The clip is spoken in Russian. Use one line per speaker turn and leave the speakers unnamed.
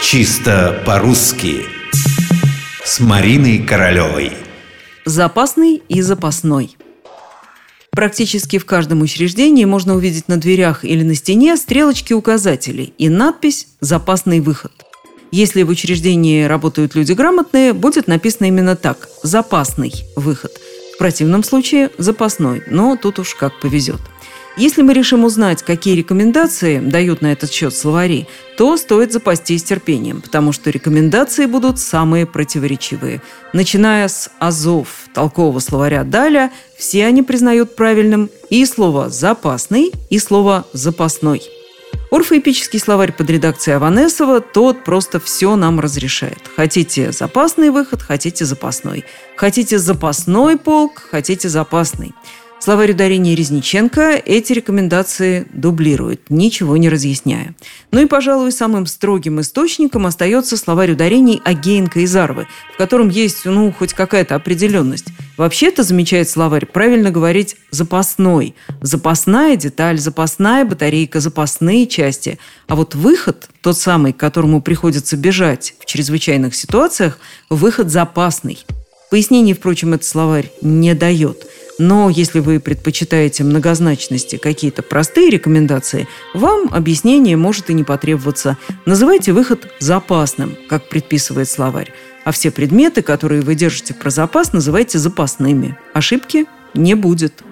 Чисто по-русски С Мариной Королевой
Запасный и запасной Практически в каждом учреждении можно увидеть на дверях или на стене стрелочки указателей и надпись «Запасный выход». Если в учреждении работают люди грамотные, будет написано именно так – «Запасный выход». В противном случае – «Запасной», но тут уж как повезет – если мы решим узнать, какие рекомендации дают на этот счет словари, то стоит запастись терпением, потому что рекомендации будут самые противоречивые. Начиная с азов толкового словаря Даля, все они признают правильным и слово «запасный», и слово «запасной». Орфоэпический словарь под редакцией Аванесова, тот просто все нам разрешает. Хотите запасный выход, хотите запасной. Хотите запасной полк, хотите запасный. Словарь ударения Резниченко эти рекомендации дублирует, ничего не разъясняя. Ну и, пожалуй, самым строгим источником остается словарь ударений Агеенко и Зарвы, в котором есть, ну, хоть какая-то определенность. Вообще-то, замечает словарь, правильно говорить «запасной». Запасная деталь, запасная батарейка, запасные части. А вот выход, тот самый, к которому приходится бежать в чрезвычайных ситуациях, выход запасный. Пояснений, впрочем, этот словарь не дает – но если вы предпочитаете многозначности какие-то простые рекомендации, вам объяснение может и не потребоваться. Называйте выход запасным, как предписывает словарь. А все предметы, которые вы держите про запас, называйте запасными. Ошибки не будет.